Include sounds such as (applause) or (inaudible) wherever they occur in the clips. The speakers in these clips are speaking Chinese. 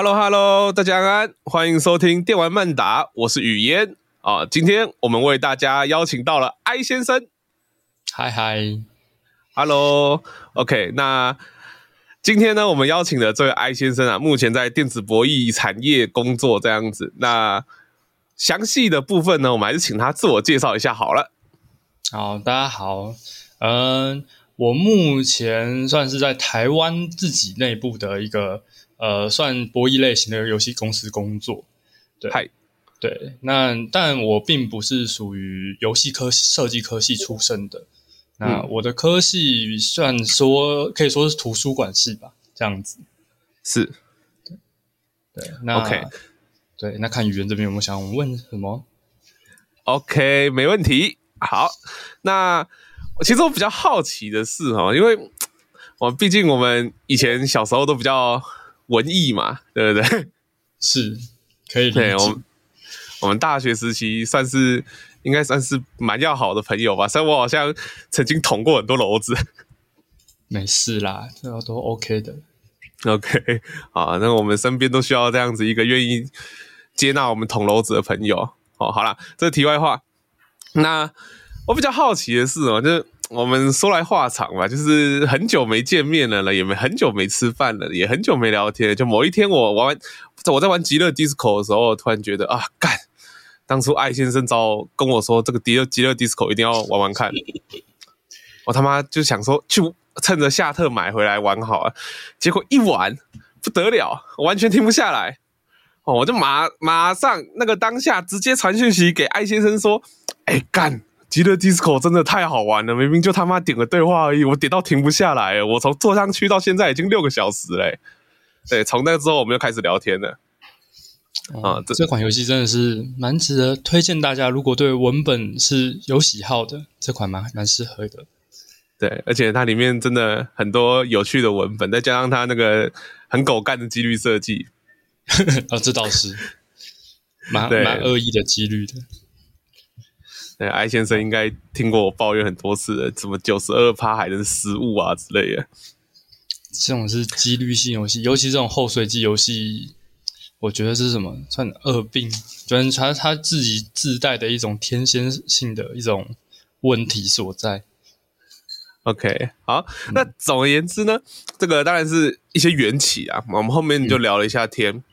Hello Hello，大家安，欢迎收听电玩慢达，我是雨嫣啊。今天我们为大家邀请到了艾先生，嗨嗨，Hello，OK，那今天呢，我们邀请的这位艾先生啊，目前在电子博弈产业工作这样子。那详细的部分呢，我们还是请他自我介绍一下好了。好，大家好，嗯，我目前算是在台湾自己内部的一个。呃，算博弈类型的游戏公司工作，对，嗨对，那但我并不是属于游戏科设计科系出身的，嗯、那我的科系算说可以说是图书馆系吧，这样子，是，对，对，那 OK，对，那看语言这边有没有想问什么？OK，没问题。好，那其实我比较好奇的是哈，因为我毕竟我们以前小时候都比较。文艺嘛，对不对？是，可以理解。对，我们我们大学时期算是应该算是蛮要好的朋友吧。虽然我好像曾经捅过很多娄子，没事啦，这都 OK 的。OK，好，那我们身边都需要这样子一个愿意接纳我们捅娄子的朋友。哦，好啦，这是题外话。那我比较好奇的是哦，就是。我们说来话长吧，就是很久没见面了了，也没很久没吃饭了，也很久没聊天。就某一天我玩，我在玩极乐 DISCO 的时候，突然觉得啊，干！当初艾先生找跟我说这个极乐极乐 DISCO 一定要玩玩看，我他妈就想说去趁着夏特买回来玩好了。结果一玩不得了，完全停不下来。哦，我就马马上那个当下直接传讯息给艾先生说，哎干！极乐 DISCO 真的太好玩了，明明就他妈点个对话而已，我点到停不下来。我从坐上去到现在已经六个小时嘞。对，从那之后我们就开始聊天了。哦、啊，这这款游戏真的是蛮值得推荐大家。如果对文本是有喜好的，这款蛮蛮适合的。对，而且它里面真的很多有趣的文本，再加上它那个很狗干的几率设计。啊、(laughs) 哦，这倒是蛮蛮恶意的几率的。对，艾先生应该听过我抱怨很多次的，什么九十二趴还能失误啊之类的。这种是几率性游戏，尤其这种后随机游戏，我觉得是什么算恶病，就是他他自己自带的一种天先性的一种问题所在。OK，好，那总而言之呢，这个当然是一些缘起啊。我们后面就聊了一下天，嗯、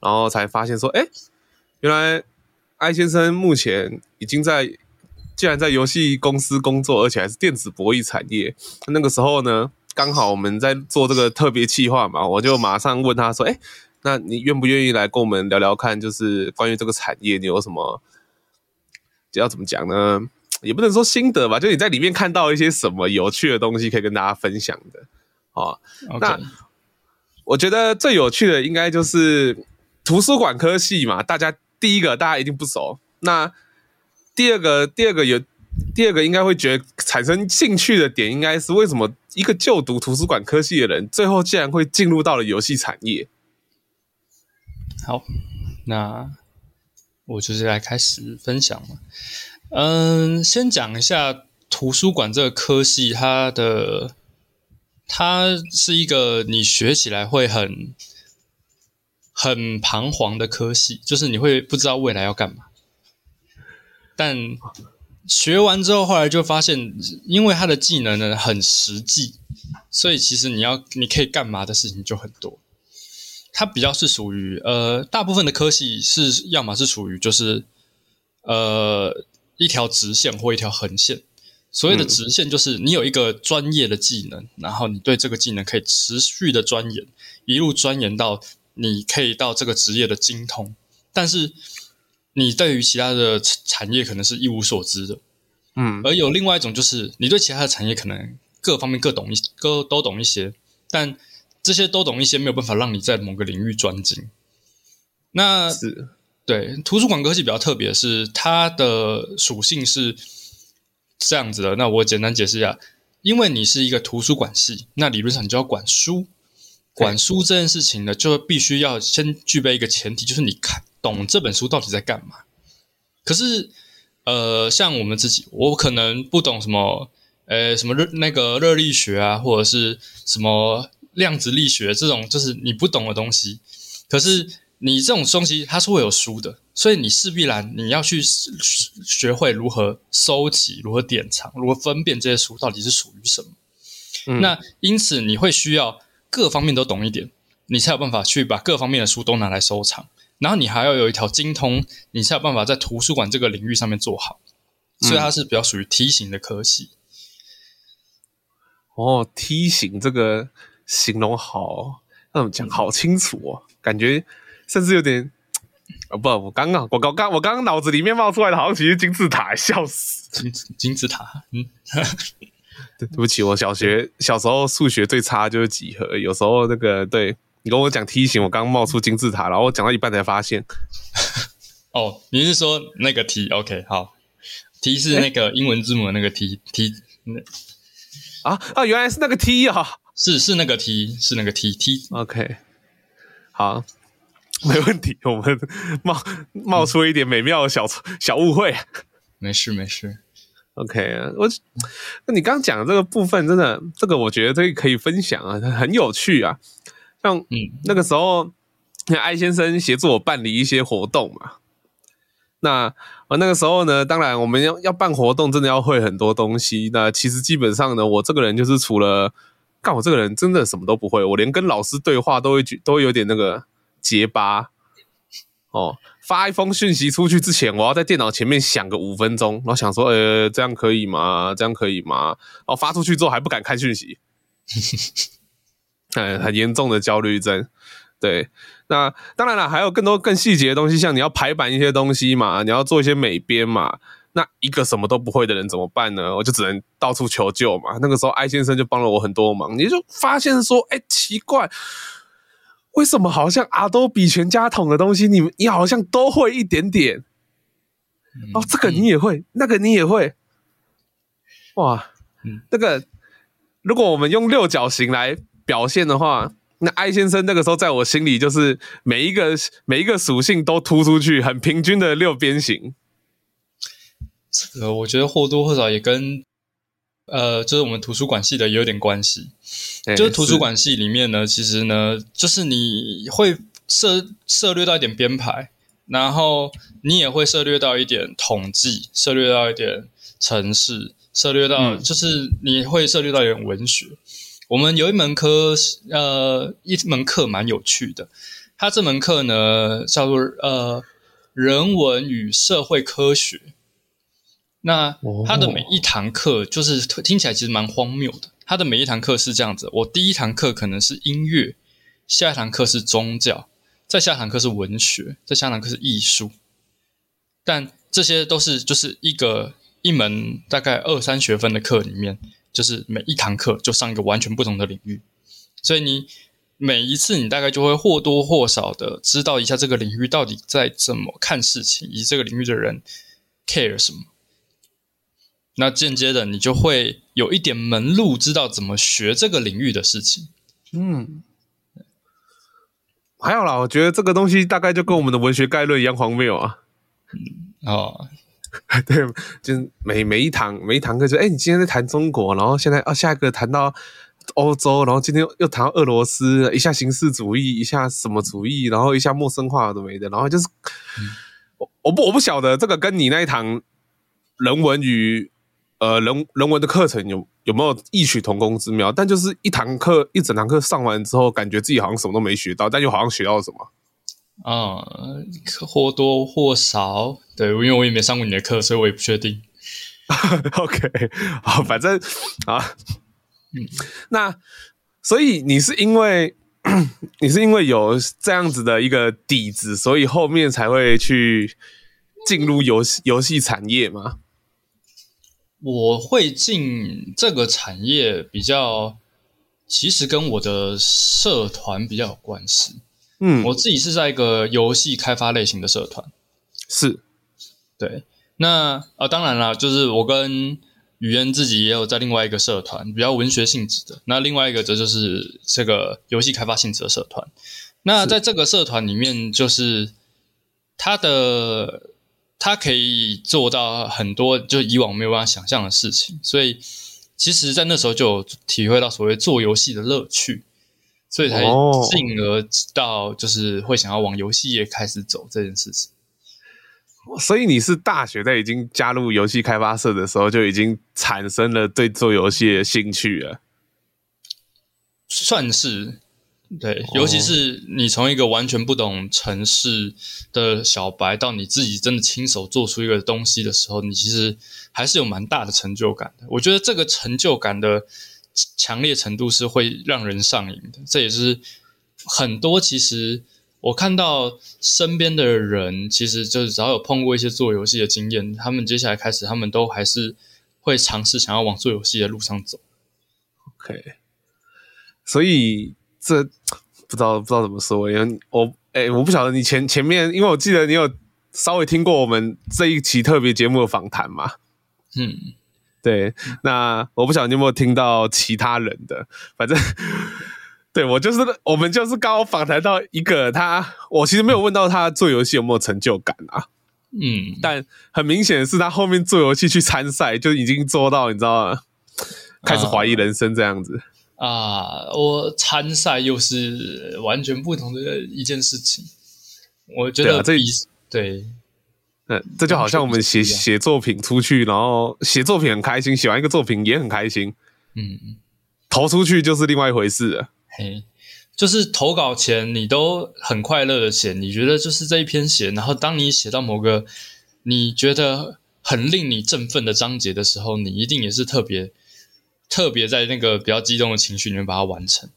然后才发现说，哎，原来。艾先生目前已经在，既然在游戏公司工作，而且还是电子博弈产业。那个时候呢，刚好我们在做这个特别企划嘛，我就马上问他说：“哎，那你愿不愿意来跟我们聊聊看？就是关于这个产业，你有什么，要怎么讲呢？也不能说心得吧，就你在里面看到一些什么有趣的东西，可以跟大家分享的。哦，Okay. 那我觉得最有趣的应该就是图书馆科系嘛，大家。第一个大家一定不熟，那第二个第二个有第二个应该会觉得产生兴趣的点，应该是为什么一个就读图书馆科系的人，最后竟然会进入到了游戏产业？好，那我就是来开始分享嘛。嗯，先讲一下图书馆这个科系，它的它是一个你学起来会很。很彷徨的科系，就是你会不知道未来要干嘛。但学完之后，后来就发现，因为他的技能呢很实际，所以其实你要你可以干嘛的事情就很多。它比较是属于呃，大部分的科系是要么是属于就是呃一条直线或一条横线。所谓的直线就是你有一个专业的技能，然后你对这个技能可以持续的钻研，一路钻研到。你可以到这个职业的精通，但是你对于其他的产业可能是一无所知的，嗯，而有另外一种就是你对其他的产业可能各方面各懂一各都懂一些，但这些都懂一些没有办法让你在某个领域专精。那是对图书馆科技比较特别是它的属性是这样子的，那我简单解释一下，因为你是一个图书馆系，那理论上你就要管书。管书这件事情呢，就必须要先具备一个前提，就是你看懂这本书到底在干嘛。可是，呃，像我们自己，我可能不懂什么，呃，什么热那个热力学啊，或者是什么量子力学这种，就是你不懂的东西。可是你这种东西它是会有书的，所以你势必然你要去学会如何收集、如何典藏、如何分辨这些书到底是属于什么。嗯、那因此你会需要各方面都懂一点，你才有办法去把各方面的书都拿来收藏。然后你还要有一条精通，你才有办法在图书馆这个领域上面做好。所以它是比较属于梯形的科系。嗯、哦，梯形这个形容好，那怎么讲？好清楚哦，感觉甚至有点……哦不，我刚刚我刚刚我刚刚脑子里面冒出来的，好像其实金字塔，笑死！金 (laughs) 金字塔，嗯，(laughs) 对，对不起，我小学小时候数学最差就是几何，有时候那个对你跟我讲梯形，我刚刚冒出金字塔，然后我讲到一半才发现。(laughs) 哦，你是说那个梯？OK，好。T 是那个英文字母的那个 T T 那啊啊，原来是那个 T 啊，是是那个 T 是那个 T T OK 好，(laughs) 没问题，我们冒冒出一点美妙的小小误会，没事没事 OK 我那你刚刚讲的这个部分真的这个我觉得这个可以分享啊，很有趣啊，像嗯那个时候艾先生协助我办理一些活动嘛。那我那个时候呢，当然我们要要办活动，真的要会很多东西。那其实基本上呢，我这个人就是除了干，我这个人真的什么都不会。我连跟老师对话都会觉都会有点那个结巴哦。发一封讯息出去之前，我要在电脑前面想个五分钟，然后想说，呃，这样可以吗？这样可以吗？然后，发出去之后还不敢看讯息，(laughs) 哎，很严重的焦虑症，对。那当然了，还有更多更细节的东西，像你要排版一些东西嘛，你要做一些美编嘛。那一个什么都不会的人怎么办呢？我就只能到处求救嘛。那个时候，艾先生就帮了我很多忙。你就发现说，哎，奇怪，为什么好像 Adobe 全家桶的东西，你你好像都会一点点？哦，这个你也会，那个你也会。哇，那个如果我们用六角形来表现的话。那艾先生那个时候在我心里就是每一个每一个属性都突出去，很平均的六边形。这个我觉得或多或少也跟呃，就是我们图书馆系的也有点关系。欸、就是图书馆系里面呢，其实呢，就是你会涉涉略到一点编排，然后你也会涉略到一点统计，涉略到一点城市，涉略到就是你会涉略到一点文学。嗯我们有一门科，呃，一门课蛮有趣的。它这门课呢叫做呃人文与社会科学。那他的每一堂课就是听起来其实蛮荒谬的。他的每一堂课是这样子：我第一堂课可能是音乐，下一堂课是宗教，再下一堂课是文学，再下一堂课是艺术。但这些都是就是一个一门大概二三学分的课里面。就是每一堂课就上一个完全不同的领域，所以你每一次你大概就会或多或少的知道一下这个领域到底在怎么看事情，以及这个领域的人 care 什么。那间接的你就会有一点门路，知道怎么学这个领域的事情。嗯，还有啦，我觉得这个东西大概就跟我们的文学概论一样荒谬啊。嗯，哦。(laughs) 对，就是每每一堂每一堂课就，哎，你今天在谈中国，然后现在啊，下一个谈到欧洲，然后今天又又谈到俄罗斯，一下形式主义，一下什么主义，然后一下陌生化都没的，然后就是，嗯、我我不我不晓得这个跟你那一堂人文与呃人人文的课程有有没有异曲同工之妙，但就是一堂课一整堂课上完之后，感觉自己好像什么都没学到，但又好像学到了什么。啊、嗯，或多或少，对，因为我也没上过你的课，所以我也不确定。(laughs) OK，好，反正啊，嗯，那所以你是因为 (clears throat) 你是因为有这样子的一个底子，所以后面才会去进入游戏游戏产业吗？我会进这个产业比较，其实跟我的社团比较有关系。嗯，我自己是在一个游戏开发类型的社团，是，对。那啊、呃，当然啦，就是我跟语言自己也有在另外一个社团，比较文学性质的。那另外一个则就是这个游戏开发性质的社团。那在这个社团里面，就是他的他可以做到很多就以往没有办法想象的事情，所以其实，在那时候就有体会到所谓做游戏的乐趣。所以才进而到就是会想要往游戏业开始走这件事情。所以你是大学在已经加入游戏开发社的时候就已经产生了对做游戏的兴趣了？算是。对，尤其是你从一个完全不懂城市的小白，到你自己真的亲手做出一个东西的时候，你其实还是有蛮大的成就感的。我觉得这个成就感的强烈程度是会让人上瘾的。这也是很多其实我看到身边的人，其实就是只要有碰过一些做游戏的经验，他们接下来开始，他们都还是会尝试想要往做游戏的路上走。OK，所以。这不知道不知道怎么说，因为我哎、欸，我不晓得你前前面，因为我记得你有稍微听过我们这一期特别节目的访谈嘛，嗯，对，那我不晓得你有没有听到其他人的，反正对我就是我们就是刚好访谈到一个他，我其实没有问到他做游戏有没有成就感啊，嗯，但很明显的是他后面做游戏去参赛就已经做到，你知道吗？开始怀疑人生这样子。啊，我参赛又是完全不同的一件事情。我觉得这对，嗯，这就好像我们写写作品出去，然后写作品很开心，写完一个作品也很开心。嗯，投出去就是另外一回事了。嘿，就是投稿前你都很快乐的写，你觉得就是这一篇写，然后当你写到某个你觉得很令你振奋的章节的时候，你一定也是特别。特别在那个比较激动的情绪里面把它完成，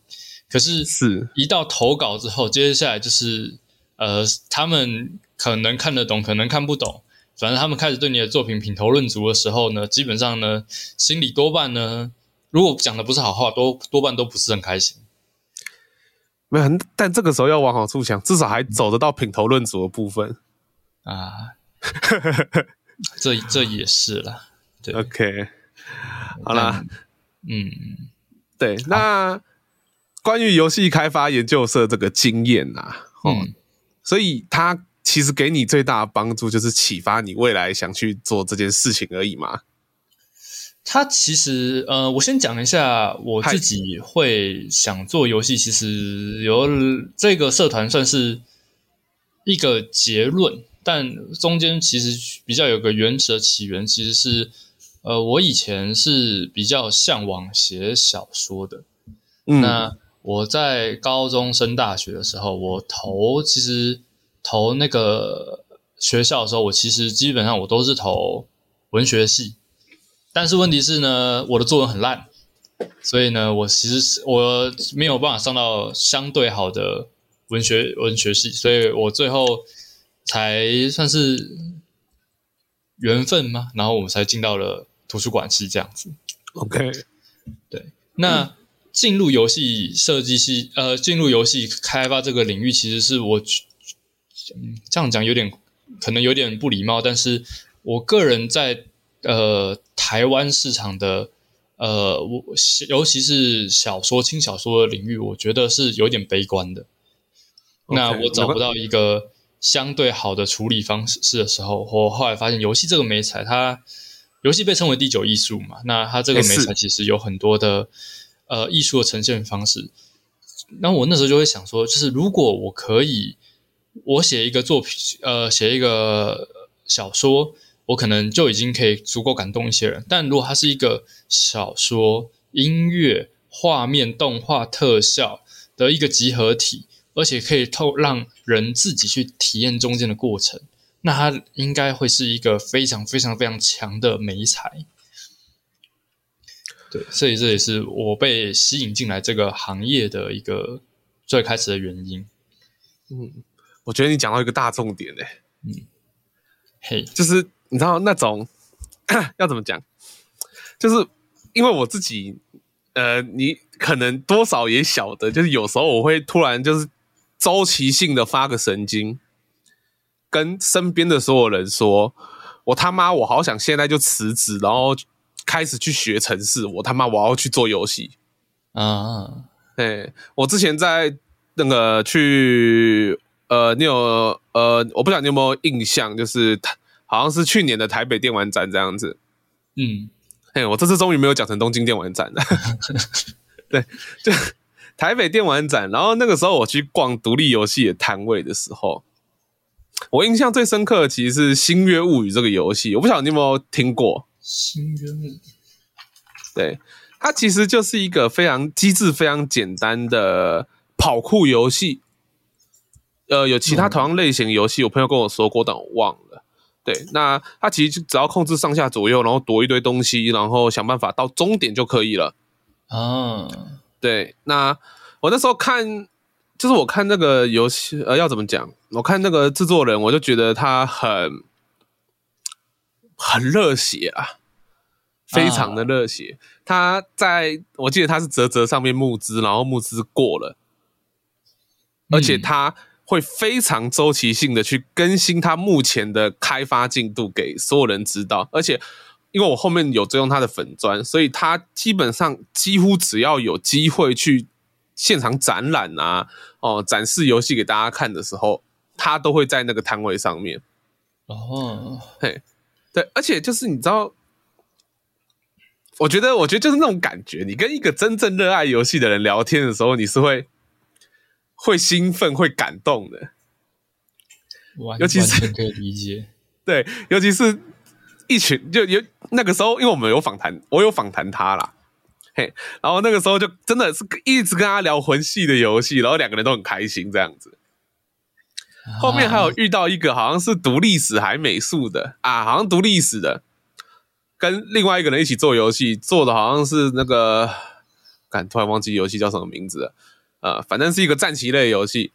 可是是一到投稿之后，接下来就是呃，他们可能看得懂，可能看不懂，反正他们开始对你的作品品头论足的时候呢，基本上呢，心里多半呢，如果讲的不是好话，多多半都不是很开心。没有，但这个时候要往好处想，至少还走得到品头论足的部分啊，(laughs) 这这也是啦，对，OK，好啦。嗯，对，那关于游戏开发研究社这个经验呐、啊，嗯，所以它其实给你最大的帮助就是启发你未来想去做这件事情而已嘛。它其实，呃，我先讲一下我自己会想做游戏，其实有这个社团算是一个结论，但中间其实比较有个原始的起源，其实是。呃，我以前是比较向往写小说的。嗯，那我在高中升大学的时候，我投其实投那个学校的时候，我其实基本上我都是投文学系。但是问题是呢，我的作文很烂，所以呢，我其实是我没有办法上到相对好的文学文学系，所以我最后才算是缘分嘛，然后我们才进到了。图书馆系这样子，OK，对。那进入游戏设计系，呃，进入游戏开发这个领域，其实是我，嗯，这样讲有点可能有点不礼貌，但是我个人在呃台湾市场的呃，我尤其是小说轻小说的领域，我觉得是有点悲观的。Okay, 那我找不到一个相对好的处理方式的时候，我后来发现游戏这个媒材它。游戏被称为第九艺术嘛，那它这个美材其实有很多的呃艺术的呈现方式。那我那时候就会想说，就是如果我可以，我写一个作品，呃，写一个小说，我可能就已经可以足够感动一些人。但如果它是一个小说、音乐、画面、动画、特效的一个集合体，而且可以透让人自己去体验中间的过程。那它应该会是一个非常非常非常强的美才，对，所以这也是我被吸引进来这个行业的一个最开始的原因。嗯，我觉得你讲到一个大重点诶，嗯，嘿，就是你知道那种 (clears throat) 要怎么讲，就是因为我自己，呃，你可能多少也晓得，就是有时候我会突然就是周期性的发个神经。跟身边的所有人说，我他妈，我好想现在就辞职，然后开始去学城市。我他妈，我要去做游戏。啊，对，我之前在那个去，呃，你有呃，我不知道你有没有印象，就是好像是去年的台北电玩展这样子。嗯，嘿，我这次终于没有讲成东京电玩展了。(laughs) 对，就台北电玩展，然后那个时候我去逛独立游戏的摊位的时候，我印象最深刻的其实是《星月物语》这个游戏，我不晓得你有没有听过《星月物语》？对，它其实就是一个非常机制非常简单的跑酷游戏。呃，有其他同样类型游戏，我朋友跟我说过，但我忘了。对，那它其实就只要控制上下左右，然后躲一堆东西，然后想办法到终点就可以了。啊，对，那我那时候看，就是我看那个游戏，呃，要怎么讲？我看那个制作人，我就觉得他很很热血啊，非常的热血。啊、他在我记得他是泽泽上面募资，然后募资过了，而且他。会非常周期性的去更新他目前的开发进度给所有人知道，而且因为我后面有追踪他的粉砖，所以他基本上几乎只要有机会去现场展览啊，哦，展示游戏给大家看的时候，他都会在那个摊位上面。哦，嘿，对，而且就是你知道，我觉得，我觉得就是那种感觉，你跟一个真正热爱游戏的人聊天的时候，你是会。会兴奋、会感动的，尤其是可以理解。(laughs) 对，尤其是一群就有那个时候，因为我们有访谈，我有访谈他啦，嘿，然后那个时候就真的是一直跟他聊魂系的游戏，然后两个人都很开心这样子。后面还有遇到一个好像是读历史还美术的啊，好像读历史的，跟另外一个人一起做游戏，做的好像是那个，敢，突然忘记游戏叫什么名字了。呃，反正是一个战棋类游戏。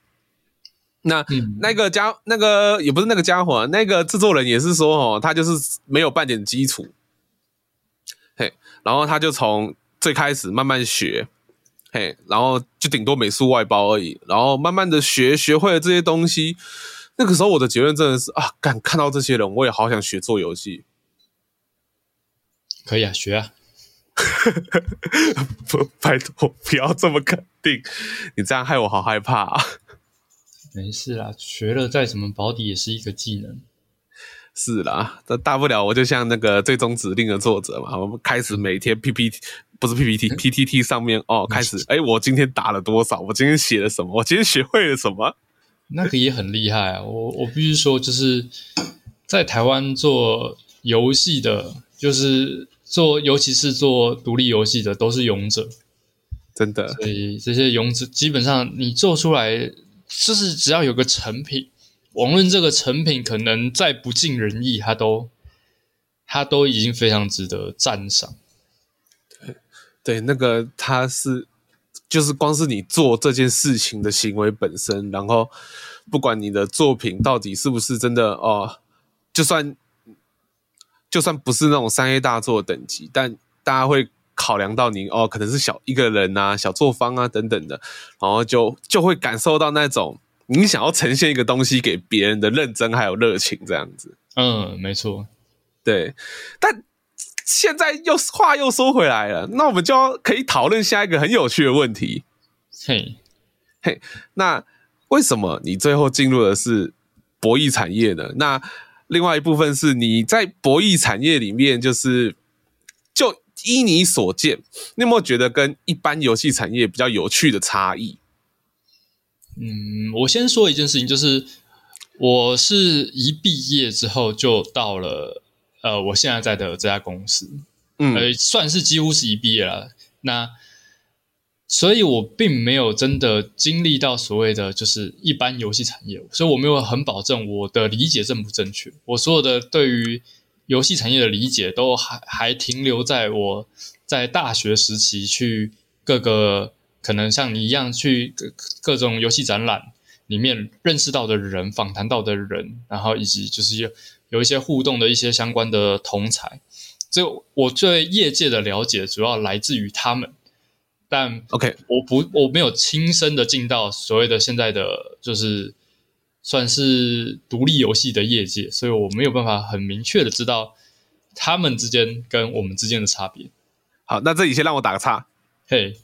那、嗯、那个家，那个也不是那个家伙，那个制作人也是说，哦，他就是没有半点基础，嘿，然后他就从最开始慢慢学，嘿，然后就顶多美术外包而已，然后慢慢的学，学会了这些东西。那个时候我的结论真的是啊，敢，看到这些人，我也好想学做游戏。可以啊，学啊。不，(laughs) 拜托不要这么肯定，你这样害我好害怕啊！没事啦，学了再怎么保底也是一个技能。是啦，这大不了我就像那个最终指令的作者嘛，我们开始每天 PPT 不是 PPT，PTT 上面哦，开始哎，我今天打了多少？我今天写了什么？我今天学会了什么？那个也很厉害啊！我我必须说，就是在台湾做游戏的，就是。做，尤其是做独立游戏的，都是勇者，真的。所以这些勇者，基本上你做出来，就是只要有个成品，无论这个成品可能再不尽人意，他都，他都已经非常值得赞赏。对，那个他是，就是光是你做这件事情的行为本身，然后不管你的作品到底是不是真的哦，就算。就算不是那种三 A 大作等级，但大家会考量到你哦，可能是小一个人啊、小作坊啊等等的，然后就就会感受到那种你想要呈现一个东西给别人的认真还有热情这样子。嗯，没错，对。但现在又话又说回来了，那我们就要可以讨论下一个很有趣的问题。嘿，嘿，那为什么你最后进入的是博弈产业呢？那另外一部分是你在博弈产业里面，就是就依你所见，你有没有觉得跟一般游戏产业比较有趣的差异？嗯，我先说一件事情，就是我是一毕业之后就到了呃我现在在的这家公司，嗯，呃，算是几乎是一毕业了。那所以，我并没有真的经历到所谓的就是一般游戏产业，所以我没有很保证我的理解正不正确。我所有的对于游戏产业的理解，都还还停留在我在大学时期去各个可能像你一样去各各种游戏展览里面认识到的人、访谈到的人，然后以及就是有有一些互动的一些相关的同侪。就我对业界的了解，主要来自于他们。但 OK，我不我没有亲身的进到所谓的现在的就是算是独立游戏的业界，所以我没有办法很明确的知道他们之间跟我们之间的差别。好，那这里先让我打个岔。嘿，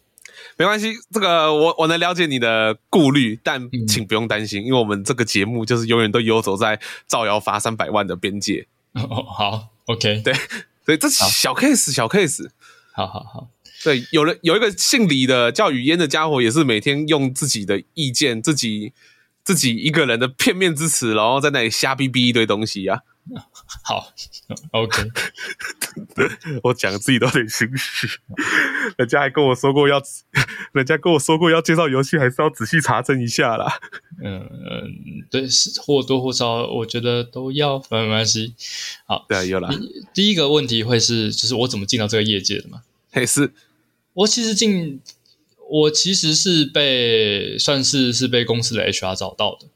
没关系，这个我我能了解你的顾虑，但请不用担心，嗯、因为我们这个节目就是永远都游走在造谣罚三百万的边界。哦，好，OK，对 (laughs) 对，这小 case 小 case，好好好。对，有了有一个姓李的叫雨嫣的家伙，也是每天用自己的意见，自己自己一个人的片面之词，然后在那里瞎逼逼一堆东西啊。(laughs) 好，OK，我讲自己都有点心虚，人家还跟我说过要，(laughs) 人家跟我说过要介绍游戏，还是要仔细查证一下啦。嗯嗯，对，是或多或少，我觉得都要，没关系。好，对啊，有啦。第一个问题会是，就是我怎么进到这个业界的嘛？嘿，是我其实进，我其实是被算是是被公司的 HR 找到的。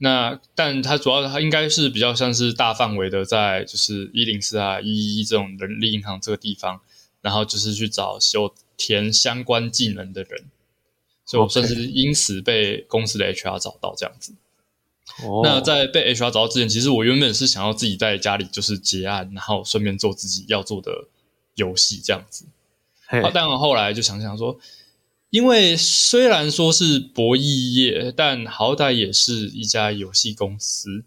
那，但它主要它应该是比较像是大范围的，在就是一零四啊、一一一这种人力银行这个地方，然后就是去找有填相关技能的人，所以我算是因此被公司的 HR 找到这样子。哦，那在被 HR 找到之前，其实我原本是想要自己在家里就是结案，然后顺便做自己要做的游戏这样子。啊，但我后来就想想说。因为虽然说是博弈业，但好歹也是一家游戏公司，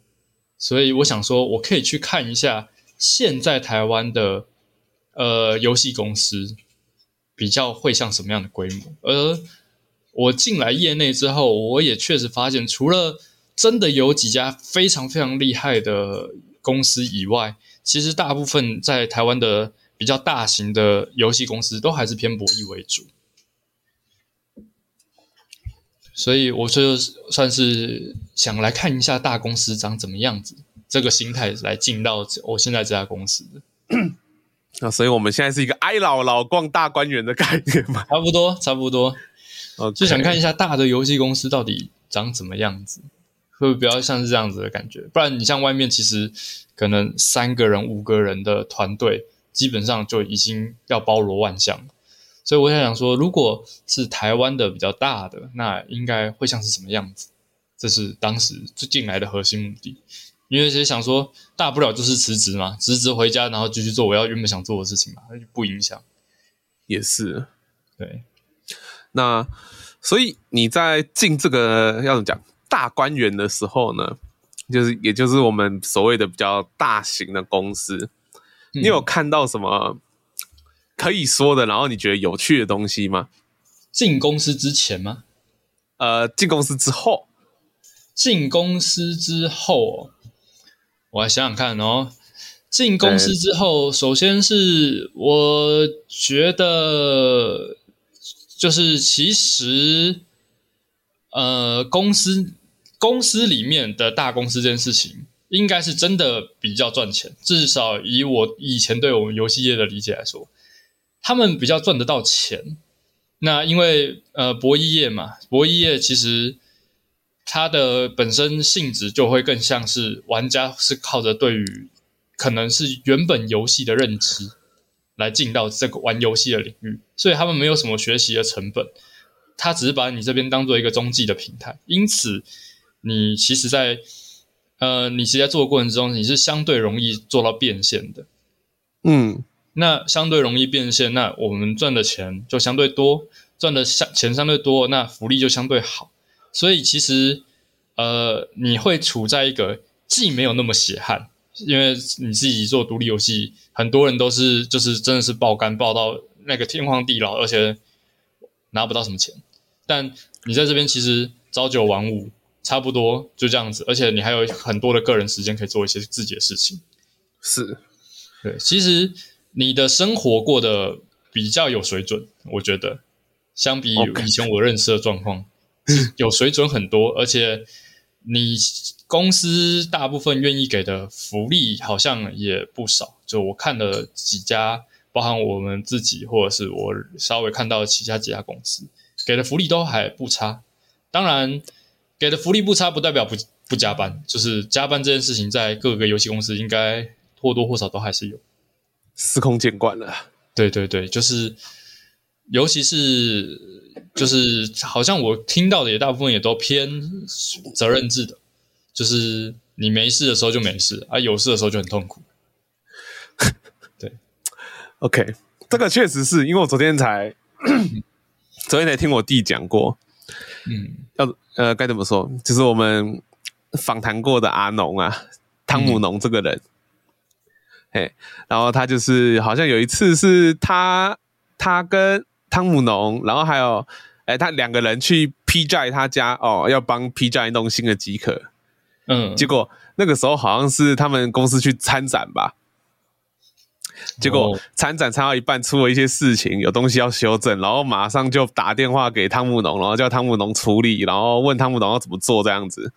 所以我想说，我可以去看一下现在台湾的呃游戏公司比较会像什么样的规模。而我进来业内之后，我也确实发现，除了真的有几家非常非常厉害的公司以外，其实大部分在台湾的比较大型的游戏公司都还是偏博弈为主。所以我就算是想来看一下大公司长怎么样子，这个心态来进到我现在这家公司的。那所以我们现在是一个挨老老逛大观园的概念嘛？(laughs) 差不多，差不多。Okay. 就想看一下大的游戏公司到底长怎么样子，会不会比较像是这样子的感觉？不然你像外面其实可能三个人、五个人的团队，基本上就已经要包罗万象。所以我想想说，如果是台湾的比较大的，那应该会像是什么样子？这是当时就进来的核心目的。因为其实想说，大不了就是辞职嘛，辞职回家，然后继续做我要原本想做的事情嘛，那就不影响。也是，对。那所以你在进这个要怎么讲大观园的时候呢？就是也就是我们所谓的比较大型的公司，你有看到什么？可以说的，然后你觉得有趣的东西吗？进公司之前吗？呃，进公司之后。进公司之后，我来想想看哦。进公司之后，首先是我觉得，就是其实，呃，公司公司里面的大公司这件事情，应该是真的比较赚钱。至少以我以前对我们游戏业的理解来说。他们比较赚得到钱，那因为呃博弈业嘛，博弈业其实它的本身性质就会更像是玩家是靠着对于可能是原本游戏的认知来进到这个玩游戏的领域，所以他们没有什么学习的成本，他只是把你这边当做一个中继的平台，因此你其实在呃你其实在做的过程中，你是相对容易做到变现的，嗯。那相对容易变现，那我们赚的钱就相对多，赚的相钱相对多，那福利就相对好。所以其实，呃，你会处在一个既没有那么血汗，因为你自己做独立游戏，很多人都是就是真的是爆肝爆到那个天荒地老，而且拿不到什么钱。但你在这边其实朝九晚五，差不多就这样子，而且你还有很多的个人时间可以做一些自己的事情。是，对，其实。你的生活过得比较有水准，我觉得相比以前我认识的状况. (laughs) 有水准很多，而且你公司大部分愿意给的福利好像也不少。就我看了几家，包含我们自己或者是我稍微看到其他几家公司给的福利都还不差。当然，给的福利不差不代表不不加班，就是加班这件事情在各个游戏公司应该或多或少都还是有。司空见惯了，对对对，就是，尤其是就是，好像我听到的也大部分也都偏责任制的，就是你没事的时候就没事啊，有事的时候就很痛苦。(laughs) 对，OK，这个确实是因为我昨天才 (clears throat) 昨天才听我弟讲过，嗯，要呃该怎么说，就是我们访谈过的阿农啊，汤姆农这个人。嗯嘿，然后他就是好像有一次是他他跟汤姆农，然后还有哎，他两个人去 P J 他家哦，要帮 P J 弄新的机壳。嗯，结果那个时候好像是他们公司去参展吧。结果参展参到一半，出了一些事情，有东西要修正，然后马上就打电话给汤姆农，然后叫汤姆农处理，然后问汤姆农要怎么做这样子。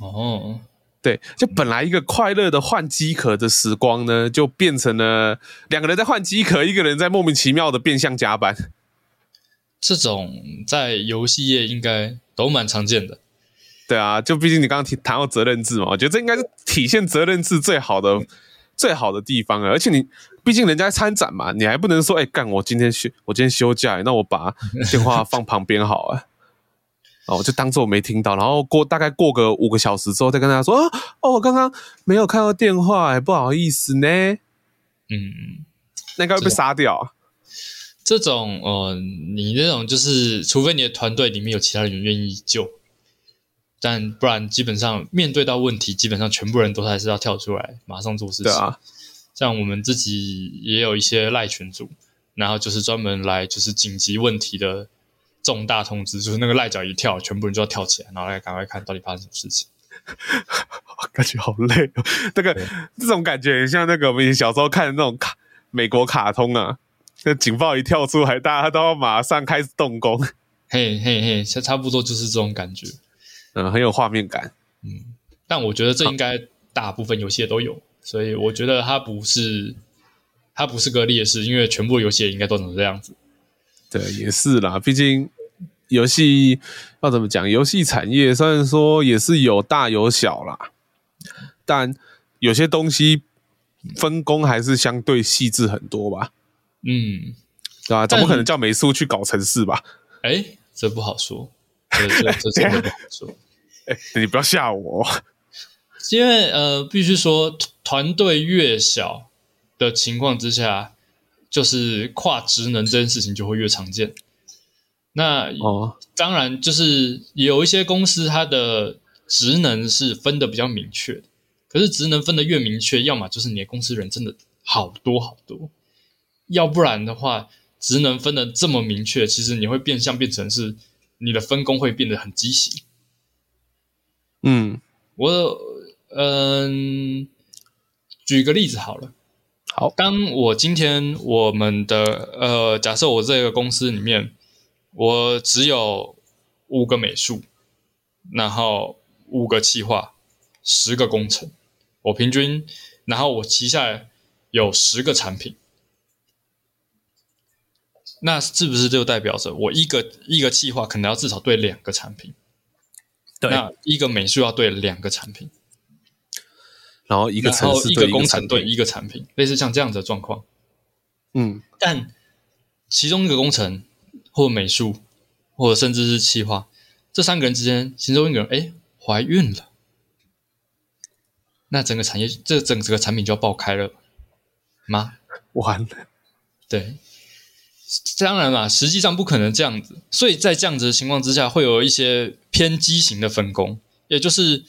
哦，对，就本来一个快乐的换机壳的时光呢，就变成了两个人在换机壳，一个人在莫名其妙的变相加班。这种在游戏业应该都蛮常见的。对啊，就毕竟你刚刚提谈到责任制嘛，我觉得这应该是体现责任制最好的。最好的地方啊，而且你毕竟人家参展嘛，你还不能说哎干、欸、我今天休我今天休假，那我把电话放旁边好啊，哦，就当做我没听到，然后过大概过个五个小时之后再跟大家说啊哦，我刚刚没有看到电话，不好意思呢。嗯，那应该会被杀掉啊。这种哦、呃，你那种就是，除非你的团队里面有其他人愿意救。但不然，基本上面对到问题，基本上全部人都还是要跳出来，马上做事情。对啊，像我们自己也有一些赖群组，然后就是专门来就是紧急问题的重大通知，就是那个赖脚一跳，全部人就要跳起来，然后来赶快看到底发生什么事情。(laughs) 感觉好累哦，这个这种感觉很像那个我们小时候看的那种卡美国卡通啊，那警报一跳出来，大家都要马上开始动工。嘿嘿嘿，差差不多就是这种感觉。嗯，很有画面感。嗯，但我觉得这应该大部分游戏都有，所以我觉得它不是它不是个劣势，因为全部游戏也应该都成这样子。对，也是啦。毕竟游戏要怎么讲？游戏产业虽然说也是有大有小啦，但有些东西分工还是相对细致很多吧。嗯，对吧？总不可能叫美术去搞城市吧？哎，这不好说。这这这真的不好说。(laughs) 你不要吓我，因为呃，必须说，团队越小的情况之下，就是跨职能这件事情就会越常见。那哦，当然就是有一些公司它的职能是分的比较明确的，可是职能分的越明确，要么就是你的公司人真的好多好多，要不然的话，职能分的这么明确，其实你会变相变成是你的分工会变得很畸形。嗯，我嗯，举个例子好了。好，当我今天我们的呃，假设我这个公司里面，我只有五个美术，然后五个企划，十个工程，我平均，然后我旗下有十个产品，那是不是就代表着我一个一个计划可能要至少对两个产品？对，那一个美术要对两个产品，然后一个城市对一个工程对一个产品，类似像这样子的状况。嗯，但其中一个工程或美术，或者甚至是企划，这三个人之间，其中一个人哎怀孕了，那整个产业这整个产品就要爆开了吗？完了，对。当然啦，实际上不可能这样子，所以在这样子的情况之下，会有一些偏畸形的分工，也就是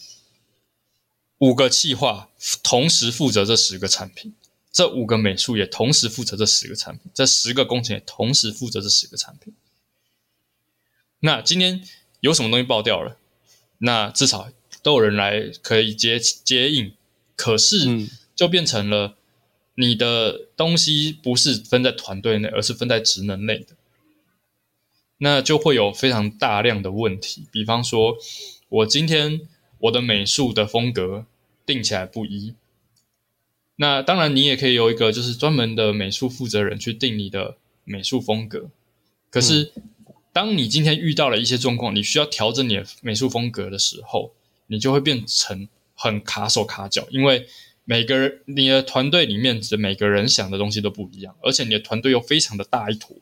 五个企划同时负责这十个产品，这五个美术也同时负责这十个产品，这十个工程也同时负责这十个产品。那今天有什么东西爆掉了，那至少都有人来可以接接应，可是就变成了。你的东西不是分在团队内，而是分在职能内的，那就会有非常大量的问题。比方说，我今天我的美术的风格定起来不一，那当然你也可以有一个就是专门的美术负责人去定你的美术风格。可是，当你今天遇到了一些状况，你需要调整你的美术风格的时候，你就会变成很卡手卡脚，因为。每个人，你的团队里面的每个人想的东西都不一样，而且你的团队又非常的大一坨，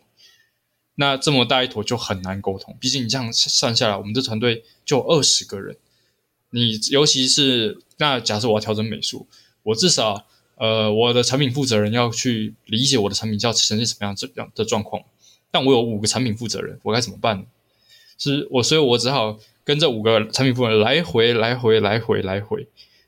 那这么大一坨就很难沟通。毕竟你这样算下来，我们这团队就二十个人，你尤其是那假设我要调整美术，我至少呃我的产品负责人要去理解我的产品要呈现什么样这样的状况，但我有五个产品负责人，我该怎么办呢？是我，所以我只好跟这五个产品负责人来回来回来回来回。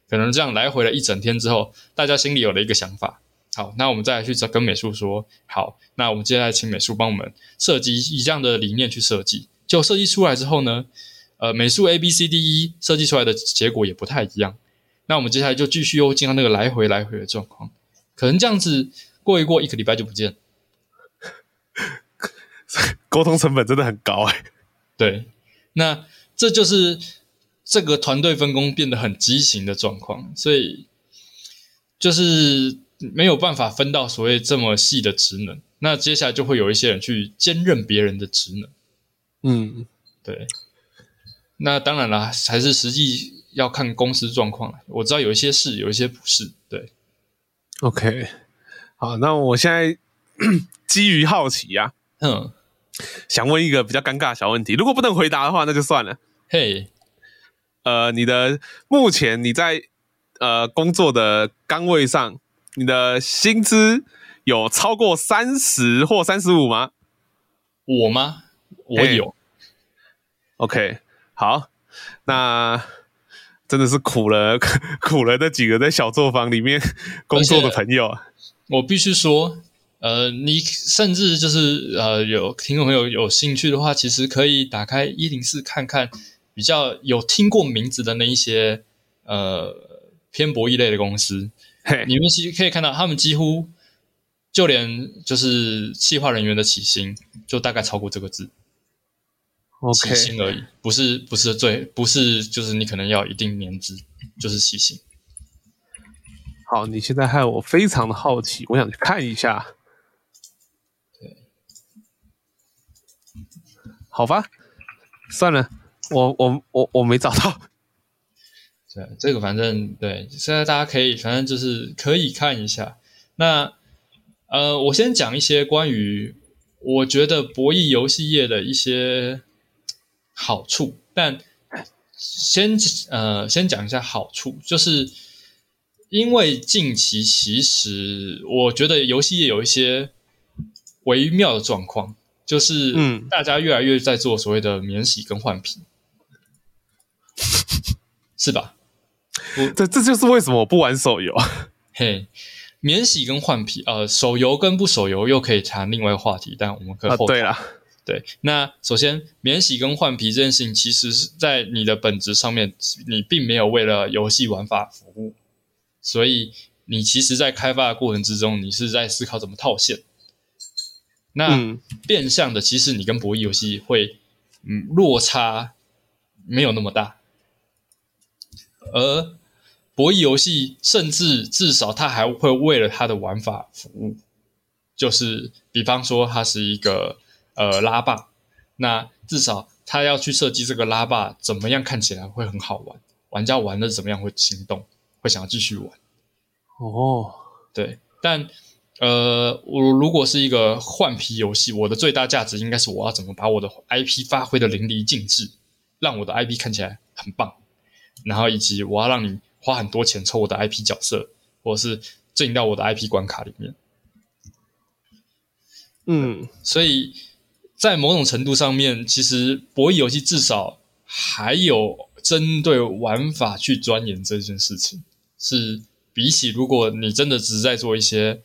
可能这样来回了一整天之后，大家心里有了一个想法。好，那我们再来去跟美术说，好，那我们接下来请美术帮我们设计以这样的理念去设计。就设计出来之后呢，呃，美术 A B C D E 设计出来的结果也不太一样。那我们接下来就继续又进到那个来回来回的状况，可能这样子过一过，一个礼拜就不见。(laughs) 沟通成本真的很高哎。对，那这就是这个团队分工变得很畸形的状况，所以就是没有办法分到所谓这么细的职能。那接下来就会有一些人去兼任别人的职能。嗯，对。那当然了，还是实际要看公司状况。我知道有一些是，有一些不是。对。OK，好，那我现在 (clears throat) 基于好奇呀、啊，嗯。想问一个比较尴尬的小问题，如果不能回答的话，那就算了。嘿，呃，你的目前你在呃工作的岗位上，你的薪资有超过三十或三十五吗？我吗？我有。OK，好，那真的是苦了 (laughs) 苦了那几个在小作坊里面工作的朋友。我必须说。呃，你甚至就是呃，有听众朋友有兴趣的话，其实可以打开一零四看看，比较有听过名字的那一些呃偏博弈类的公司，嘿你们其实可以看到，他们几乎就连就是企划人员的起薪，就大概超过这个字起薪而已，不是不是最不是就是你可能要一定年资，就是起薪。好，你现在害我非常的好奇，我想去看一下。对好吧，算了，我我我我没找到。(laughs) 对，这个反正对，现在大家可以，反正就是可以看一下。那呃，我先讲一些关于我觉得博弈游戏业的一些好处，但先呃先讲一下好处，就是因为近期其实我觉得游戏业有一些微妙的状况。就是，嗯，大家越来越在做所谓的免洗跟换皮，(laughs) 是吧？这这就是为什么我不玩手游。嘿，免洗跟换皮，呃，手游跟不手游又可以谈另外一个话题，但我们可以后、啊、对了，对。那首先，免洗跟换皮这件事情，其实是在你的本质上面，你并没有为了游戏玩法服务，所以你其实在开发的过程之中，你是在思考怎么套现。那变相的，其实你跟博弈游戏会，嗯，落差没有那么大，而博弈游戏甚至至少它还会为了它的玩法服务，就是比方说它是一个呃拉霸，那至少他要去设计这个拉霸怎么样看起来会很好玩，玩家玩的怎么样会心动，会想要继续玩。哦，对，但。呃，我如果是一个换皮游戏，我的最大价值应该是我要怎么把我的 IP 发挥的淋漓尽致，让我的 IP 看起来很棒，然后以及我要让你花很多钱抽我的 IP 角色，或者是进到我的 IP 关卡里面。嗯，所以在某种程度上面，其实博弈游戏至少还有针对玩法去钻研这件事情，是比起如果你真的只是在做一些。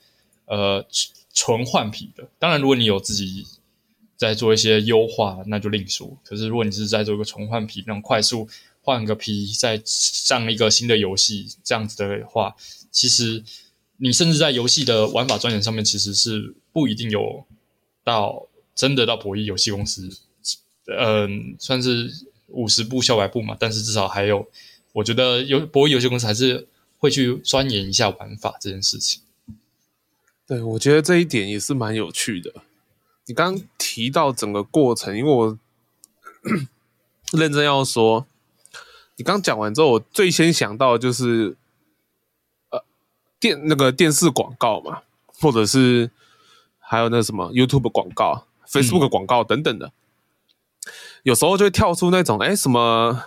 呃，纯换皮的，当然，如果你有自己在做一些优化，那就另说。可是，如果你是在做一个纯换皮，那种快速换个皮，再上一个新的游戏这样子的话，其实你甚至在游戏的玩法钻研上面，其实是不一定有到真的到博弈游戏公司，嗯、算是五十步笑百步嘛。但是至少还有，我觉得有博弈游戏公司还是会去钻研一下玩法这件事情。对，我觉得这一点也是蛮有趣的。你刚刚提到整个过程，因为我 (clears throat) 认真要说，你刚讲完之后，我最先想到的就是呃电那个电视广告嘛，或者是还有那什么 YouTube 广告、Facebook 广告等等的，嗯、有时候就会跳出那种哎什么，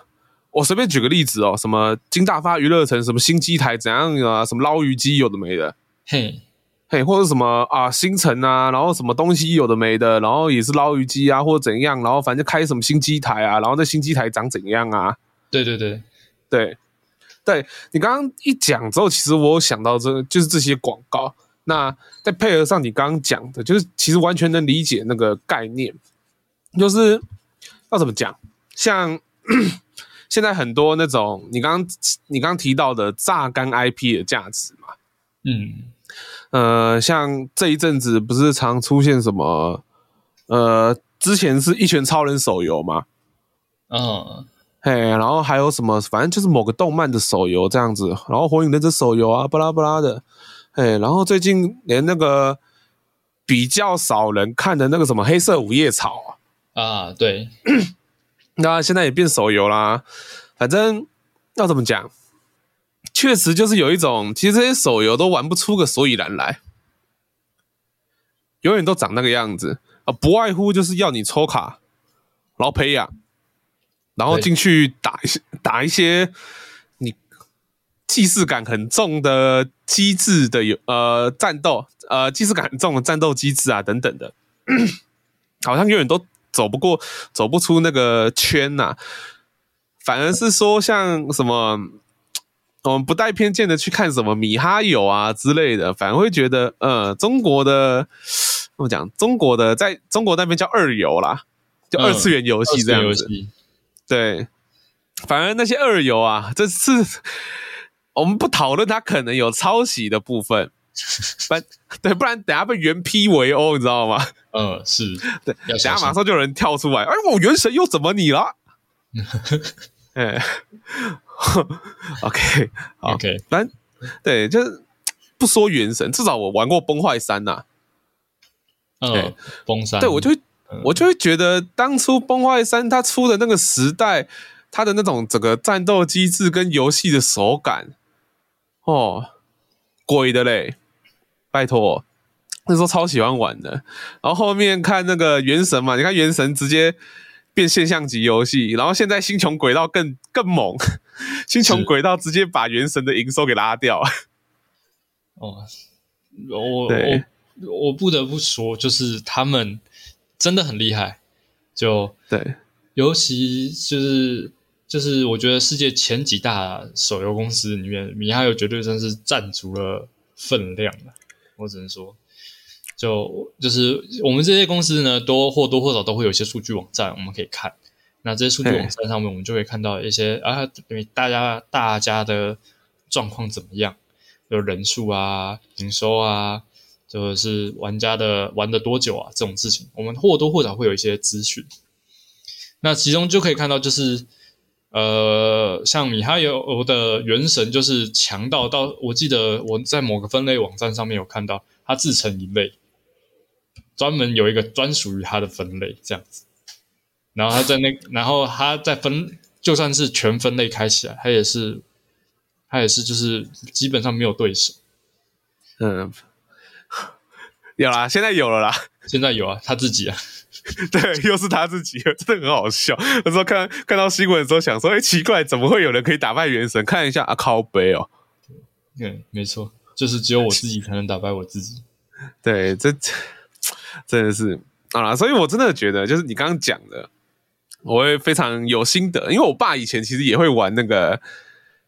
我随便举个例子哦，什么金大发娱乐城什么新机台怎样啊，什么捞鱼机有的没的，嘿。嘿，或者什么啊，新城啊，然后什么东西有的没的，然后也是捞鱼机啊，或者怎样，然后反正开什么新机台啊，然后那新机台长怎样啊？对对对对，对你刚刚一讲之后，其实我有想到这就是这些广告，那再配合上你刚刚讲的，就是其实完全能理解那个概念，就是要怎么讲？像 (clears throat) 现在很多那种你刚刚你刚刚提到的榨干 IP 的价值嘛，嗯，呃，像这一阵子不是常出现什么，呃，之前是一拳超人手游嘛，嗯，嘿，然后还有什么，反正就是某个动漫的手游这样子，然后火影忍者手游啊，巴拉巴拉的。哎，然后最近连那个比较少人看的那个什么黑色五叶草啊，啊，对，那现在也变手游啦。反正要怎么讲，确实就是有一种，其实这些手游都玩不出个所以然来，永远都长那个样子啊，不外乎就是要你抽卡，然后培养，然后进去打一些打一些。既视感很重的机制的有呃战斗呃既视感很重的战斗机制啊等等的，(clears throat) 好像永远都走不过走不出那个圈呐、啊。反而是说像什么我们不带偏见的去看什么米哈游啊之类的，反而会觉得呃中国的怎么讲？中国的在中国那边叫二游啦，就二次元游戏这样子。对，反而那些二游啊，这是。我们不讨论它可能有抄袭的部分，(laughs) 不，对，不然等下被原批围殴，你知道吗？嗯，是对，等下马上就有人跳出来，哎，我原神又怎么你了？(laughs) 哎，(laughs) OK，好，OK，但对，就是不说原神，至少我玩过崩坏三呐。嗯，崩三，对我就会，我就会觉得当初崩坏三它出的那个时代，它的那种整个战斗机制跟游戏的手感。哦，鬼的嘞！拜托，那时候超喜欢玩的。然后后面看那个《原神》嘛，你看《原神》直接变现象级游戏，然后现在《星穹轨道》更更猛，(laughs)《星穹轨道》直接把《原神》的营收给拉掉。(laughs) 哦，我我我不得不说，就是他们真的很厉害。就对，尤其就是。就是我觉得世界前几大手游公司里面，米哈游绝对算是占足了分量了。我只能说，就就是我们这些公司呢，都或多或少都会有一些数据网站，我们可以看。那这些数据网站上面，我们就会看到一些啊，大家大家的状况怎么样，有人数啊、营收啊，就是玩家的玩的多久啊这种事情，我们或多或少会有一些资讯。那其中就可以看到，就是。呃，像米哈游的原神就是强到到，我记得我在某个分类网站上面有看到，它自成一类，专门有一个专属于它的分类这样子。然后它在那，然后它在分，就算是全分类开起来，它也是，它也是就是基本上没有对手。嗯，(laughs) 有啦，现在有了啦，现在有啊，他自己啊。(laughs) 对，又是他自己，真的很好笑。那时候看看到新闻的时候，想说：“哎，奇怪，怎么会有人可以打败原神？”看一下啊，靠背哦。对，没错，就是只有我自己才能打败我自己。(laughs) 对，这真的是啊，所以我真的觉得，就是你刚刚讲的，我会非常有心得，因为我爸以前其实也会玩那个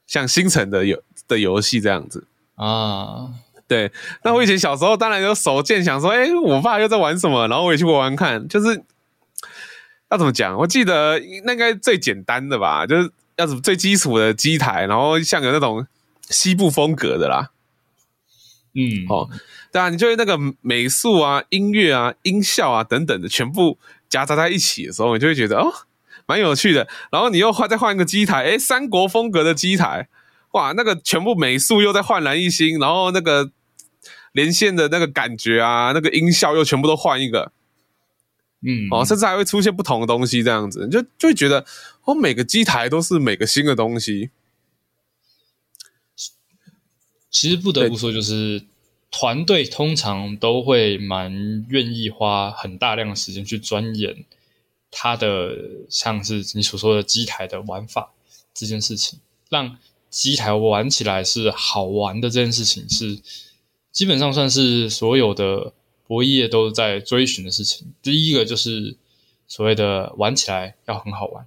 像星辰的游的游戏这样子啊。对，那我以前小时候当然有手贱，想说，哎，我爸又在玩什么，然后我也去玩玩看。就是要怎么讲？我记得那应该最简单的吧，就是要什么最基础的机台，然后像有那种西部风格的啦。嗯，哦，对啊，你就会那个美术啊、音乐啊、音效啊等等的全部夹杂在一起的时候，你就会觉得哦，蛮有趣的。然后你又换再换一个机台，哎，三国风格的机台，哇，那个全部美术又在焕然一新，然后那个。连线的那个感觉啊，那个音效又全部都换一个，嗯，哦，甚至还会出现不同的东西，这样子就就会觉得，哦，每个机台都是每个新的东西。其实不得不说，就是团队通常都会蛮愿意花很大量的时间去钻研它的，像是你所说的机台的玩法这件事情，让机台玩起来是好玩的这件事情是。基本上算是所有的博弈业都在追寻的事情。第一个就是所谓的玩起来要很好玩，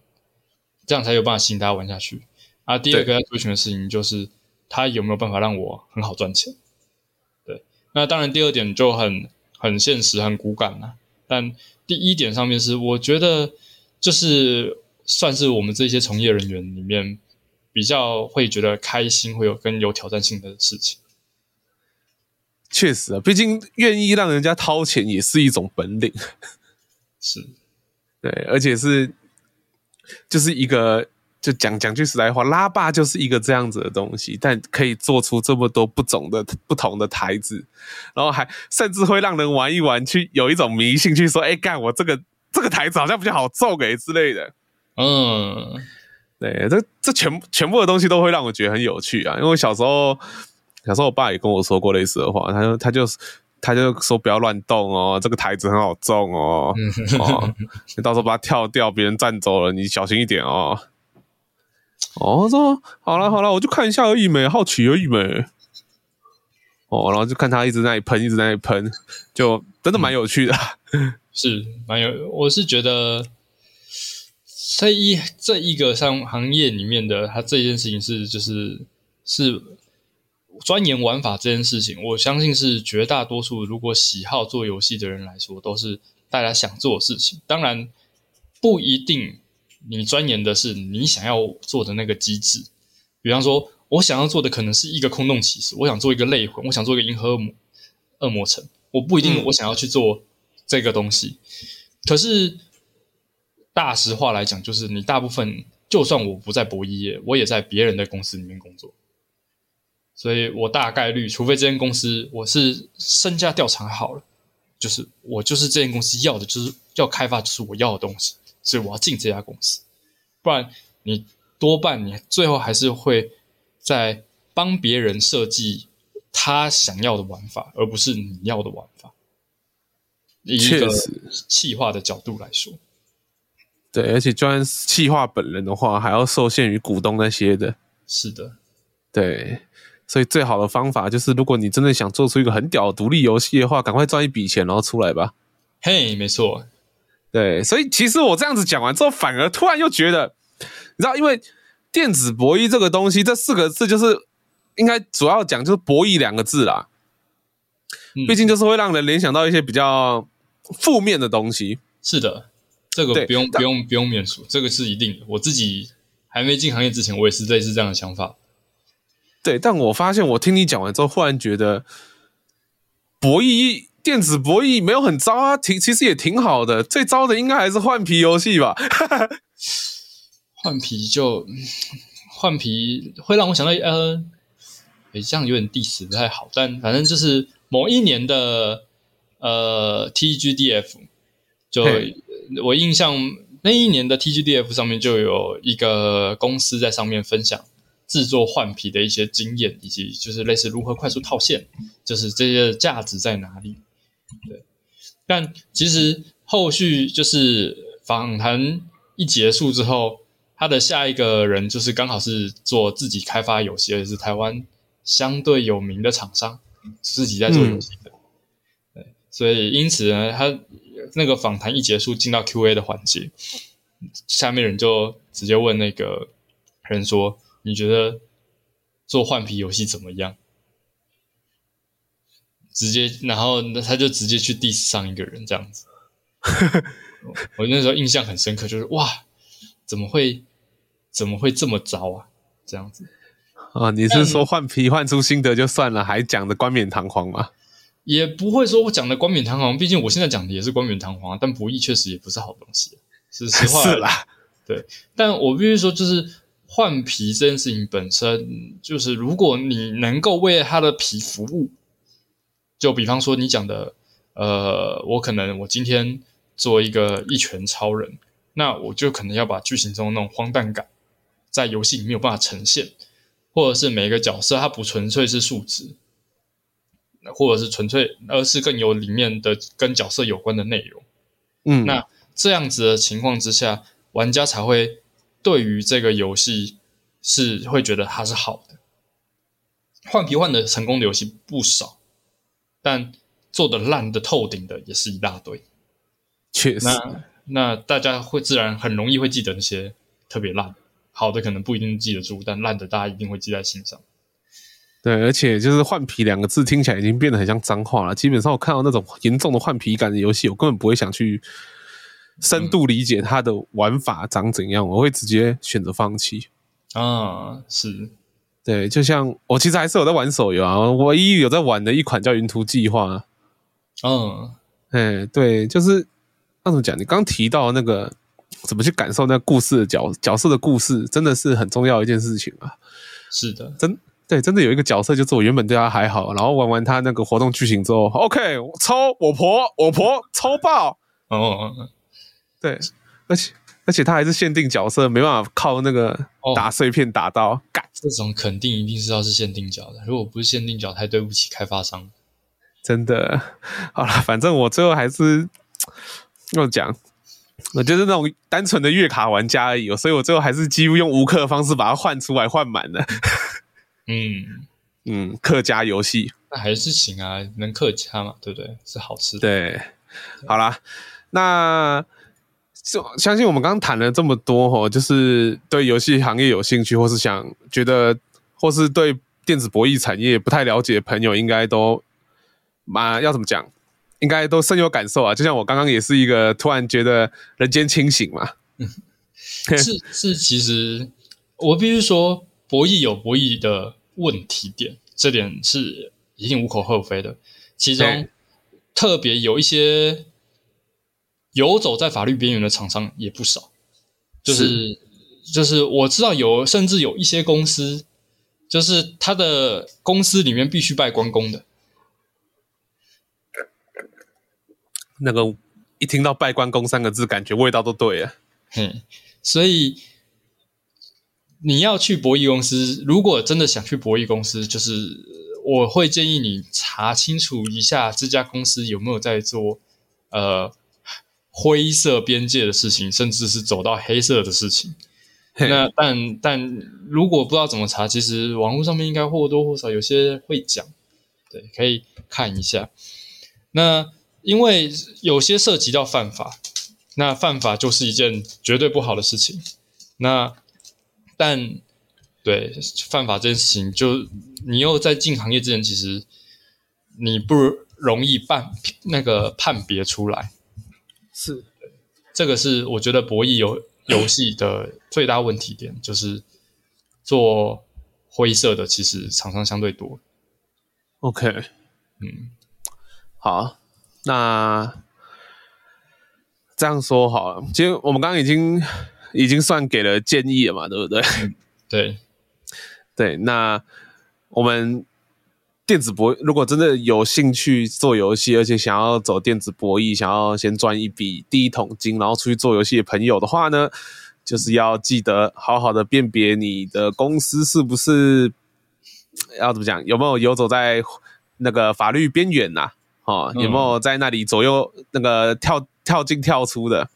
这样才有办法吸引大家玩下去。啊，第二个要追寻的事情就是它有没有办法让我很好赚钱。对，那当然，第二点就很很现实、很骨感了。但第一点上面是，我觉得就是算是我们这些从业人员里面比较会觉得开心、会有更有挑战性的事情。确实啊，毕竟愿意让人家掏钱也是一种本领。是，对，而且是就是一个。就讲讲句实在话，拉霸就是一个这样子的东西，但可以做出这么多不同的不同的台子，然后还甚至会让人玩一玩，去有一种迷信，去说：“哎，干我这个这个台子好像比较好揍给之类的。”嗯，对，这这全全部的东西都会让我觉得很有趣啊。因为小时候小时候我爸也跟我说过类似的话，他就他就他就说不要乱动哦，这个台子很好中哦，哦，你到时候把它跳掉，别人占走了，你小心一点哦。哦，说好了好了，我就看一下而已没，好奇而已没。哦，然后就看他一直在那里喷，一直在那里喷，就真的蛮有趣的，嗯、是蛮有。我是觉得在一这一个商行业里面的他这件事情是就是是钻研玩法这件事情，我相信是绝大多数如果喜好做游戏的人来说，都是大家想做的事情。当然不一定。你钻研的是你想要做的那个机制，比方说，我想要做的可能是一个空洞骑士，我想做一个类魂，我想做一个银河恶魔恶魔城，我不一定我想要去做这个东西。嗯、可是大实话来讲，就是你大部分，就算我不在博弈业，我也在别人的公司里面工作，所以我大概率，除非这间公司我是身家调查好了，就是我就是这间公司要的，就是要开发，就是我要的东西。所以我要进这家公司，不然你多半你最后还是会在帮别人设计他想要的玩法，而不是你要的玩法。以一个企划的角度来说，对，而且就算企划本人的话，还要受限于股东那些的。是的，对，所以最好的方法就是，如果你真的想做出一个很屌的独立游戏的话，赶快赚一笔钱，然后出来吧。嘿，没错。对，所以其实我这样子讲完之后，反而突然又觉得，你知道，因为电子博弈这个东西，这四个字就是应该主要讲就是博弈两个字啦。嗯，毕竟就是会让人联想到一些比较负面的东西。是的，这个不用不用不用免俗，这个是一定的。我自己还没进行业之前，我也是类似这样的想法。对，但我发现我听你讲完之后，忽然觉得博弈。电子博弈没有很糟啊，挺其实也挺好的。最糟的应该还是换皮游戏吧。(laughs) 换皮就换皮会让我想到，呃，诶，这样有点 diss 不太好。但反正就是某一年的呃 TGDF，就我印象那一年的 TGDF 上面就有一个公司在上面分享。制作换皮的一些经验，以及就是类似如何快速套现，就是这些价值在哪里？对，但其实后续就是访谈一结束之后，他的下一个人就是刚好是做自己开发游戏，而且是台湾相对有名的厂商，自己在做游戏的。嗯、对，所以因此呢，他那个访谈一结束，进到 Q&A 的环节，下面人就直接问那个人说：“你觉得做换皮游戏怎么样？”直接，然后他就直接去 diss 上一个人这样子，(laughs) 我那时候印象很深刻，就是哇，怎么会怎么会这么糟啊？这样子啊？你是说换皮换出心得就算了，还讲的冠冕堂皇吗？也不会说我讲的冠冕堂皇，毕竟我现在讲的也是冠冕堂皇，但博弈确实也不是好东西，是实话。(laughs) 是啦，对，但我必须说，就是换皮这件事情本身，就是如果你能够为他的皮服务。就比方说你讲的，呃，我可能我今天做一个一拳超人，那我就可能要把剧情中那种荒诞感在游戏里没有办法呈现，或者是每个角色它不纯粹是数值，或者是纯粹，而是更有里面的跟角色有关的内容。嗯，那这样子的情况之下，玩家才会对于这个游戏是会觉得它是好的。换皮换的成功的游戏不少。但做的烂的透顶的也是一大堆，确实。那那大家会自然很容易会记得那些特别烂，好的可能不一定记得住，但烂的大家一定会记在心上。对，而且就是“换皮”两个字听起来已经变得很像脏话了。基本上我看到那种严重的换皮感的游戏，我根本不会想去深度理解它的玩法长怎样，我会直接选择放弃。啊，是，对，就像我其实还是有在玩手游啊，我唯一有在玩的一款叫《云图计划》。嗯，哎，对，就是那怎么讲？你刚提到那个怎么去感受那个故事的角角色的故事，真的是很重要的一件事情啊。是的，真对，真的有一个角色，就是我原本对他还好，然后玩完他那个活动剧情之后，OK，抽我婆，我婆抽爆。哦，对，而且而且他还是限定角色，没办法靠那个打碎片打到。干、哦，这种肯定一定是要是限定角的，如果不是限定角，太对不起开发商。真的，(laughs) 好了，反正我最后还是要讲，我就是那种单纯的月卡玩家而已，所以我最后还是几乎用无氪的方式把它换出来换满了。嗯 (laughs) 嗯，客家游戏那还是行啊，能客家嘛，对不对？是好事。对，好啦，那就相信我们刚刚谈了这么多齁，就是对游戏行业有兴趣，或是想觉得，或是对电子博弈产业不太了解的朋友，应该都。嘛，要怎么讲？应该都深有感受啊！就像我刚刚也是一个突然觉得人间清醒嘛。嗯，是是，其实我必须说，博弈有博弈的问题点，这点是一定无可厚非的。其中特别有一些游走在法律边缘的厂商也不少，就是，是就是我知道有，甚至有一些公司，就是他的公司里面必须拜关公的。那个一听到“拜关公”三个字，感觉味道都对了。嗯，所以你要去博弈公司，如果真的想去博弈公司，就是我会建议你查清楚一下这家公司有没有在做呃灰色边界的事情，甚至是走到黑色的事情。那但但如果不知道怎么查，其实网络上面应该或多或少有些会讲，对，可以看一下。那。因为有些涉及到犯法，那犯法就是一件绝对不好的事情。那但对犯法这件事情，就你又在进行业之前，其实你不容易判那个判别出来。是，这个是我觉得博弈游游戏的最大问题点，就是做灰色的，其实厂商相对多。OK，嗯，好。那这样说好了，其实我们刚刚已经已经算给了建议了嘛，对不对？对，对。那我们电子博，如果真的有兴趣做游戏，而且想要走电子博弈，想要先赚一笔第一桶金，然后出去做游戏的朋友的话呢，就是要记得好好的辨别你的公司是不是要怎么讲，有没有游走在那个法律边缘呐、哦，有没有在那里左右那个跳跳进跳出的？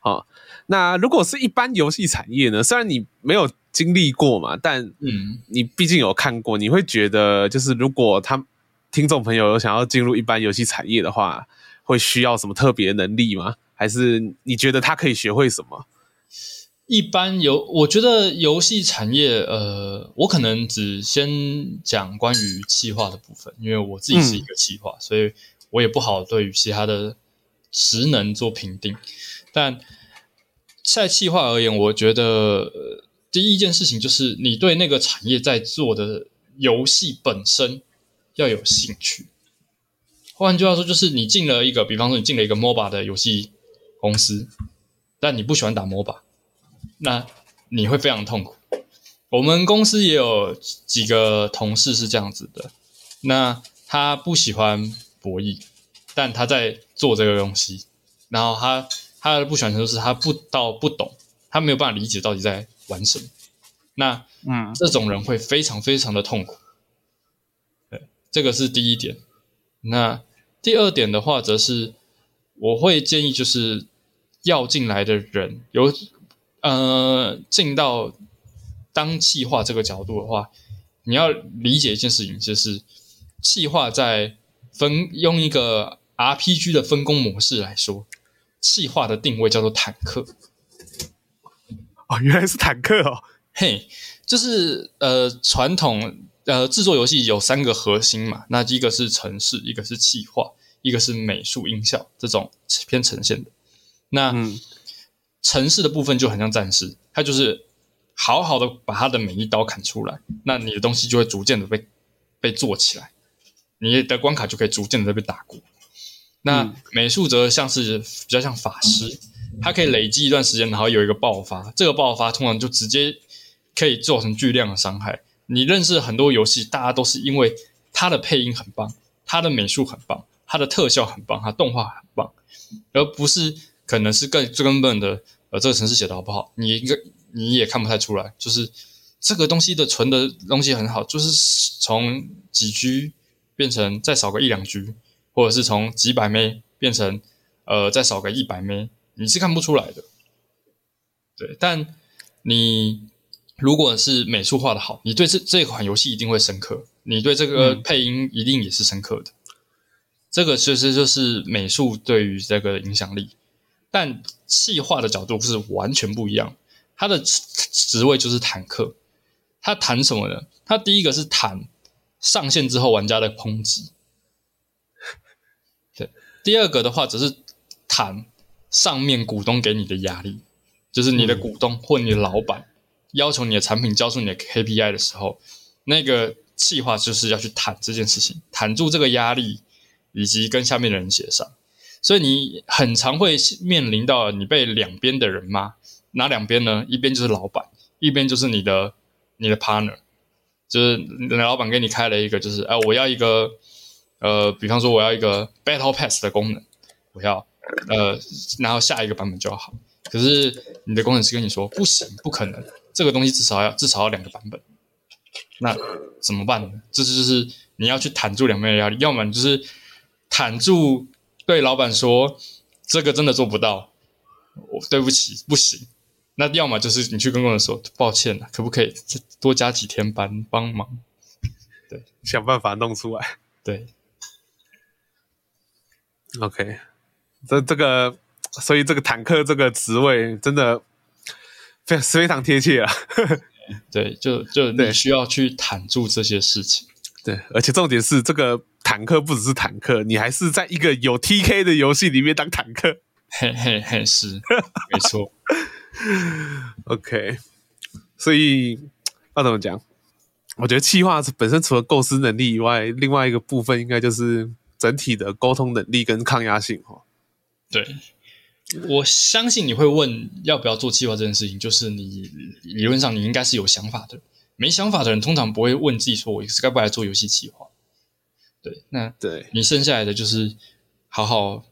好，那如果是一般游戏产业呢？虽然你没有经历过嘛，但嗯，你毕竟有看过，你会觉得就是如果他听众朋友有想要进入一般游戏产业的话，会需要什么特别能力吗？还是你觉得他可以学会什么？一般游，我觉得游戏产业，呃，我可能只先讲关于企划的部分，因为我自己是一个企划，嗯、所以我也不好对于其他的职能做评定。但在企划而言，我觉得、呃、第一件事情就是你对那个产业在做的游戏本身要有兴趣。换句话说，就是你进了一个，比方说你进了一个 MOBA 的游戏公司，但你不喜欢打 MOBA。那你会非常痛苦。我们公司也有几个同事是这样子的。那他不喜欢博弈，但他在做这个东西。然后他他的不喜欢程度是他不到不懂，他没有办法理解到底在玩什么。那嗯，这种人会非常非常的痛苦。对，这个是第一点。那第二点的话，则是我会建议就是要进来的人有。呃，进到当气化这个角度的话，你要理解一件事情，就是气化在分用一个 RPG 的分工模式来说，气化的定位叫做坦克。哦，原来是坦克哦，嘿，就是呃传统呃，制作游戏有三个核心嘛，那一个是城市，一个是企划，一个是美术音效这种偏呈现的。那、嗯、程式的部分就很像战士，他就是好好的把他的每一刀砍出来，那你的东西就会逐渐的被被做起来，你的关卡就可以逐渐的被打过。那美术则像是比较像法师，它可以累积一段时间，然后有一个爆发，这个爆发通常就直接可以造成巨量的伤害。你认识很多游戏，大家都是因为它的配音很棒，它的美术很棒，它的特效很棒，它动画很棒，而不是可能是更最根本的，呃，这个程式写的好不好，你一个你也看不太出来。就是这个东西的存的东西很好，就是从几 G 变成再少个一两 G，或者是从几百 M 变成呃再少个一百 M，你是看不出来的。对，但你。如果是美术画的好，你对这这款游戏一定会深刻，你对这个配音一定也是深刻的。嗯、这个其实就是美术对于这个影响力，但细化的角度是完全不一样。他的职位就是坦克，他谈什么呢？他第一个是谈上线之后玩家的抨击，对。第二个的话只是坦上面股东给你的压力，就是你的股东或你的老板。要求你的产品交出你的 KPI 的时候，那个计划就是要去谈这件事情，谈住这个压力，以及跟下面的人协商。所以你很常会面临到你被两边的人骂，哪两边呢？一边就是老板，一边就是你的你的 partner，就是你的老板给你开了一个，就是呃，我要一个呃，比方说我要一个 Battle Pass 的功能，我要呃，然后下一个版本就好。可是你的工程师跟你说不行，不可能。这个东西至少要至少要两个版本，那怎么办呢？这就是你要去坦住两边的压力，要么就是坦住对老板说这个真的做不到，我对不起不行。那要么就是你去跟工人说抱歉了，可不可以再多加几天班帮忙？对，想办法弄出来。对，OK，这这个所以这个坦克这个职位真的。非常非常贴切啊！(laughs) 对，就就你需要去坦住这些事情。对，而且重点是，这个坦克不只是坦克，你还是在一个有 TK 的游戏里面当坦克。(laughs) 嘿嘿嘿，是没错。(laughs) OK，所以要怎么讲？我觉得企划本身除了构思能力以外，另外一个部分应该就是整体的沟通能力跟抗压性哈。对。我相信你会问要不要做计划这件事情，就是你理论上你应该是有想法的，没想法的人通常不会问自己说，我是该不该做游戏企划？对，那对你剩下来的就是好好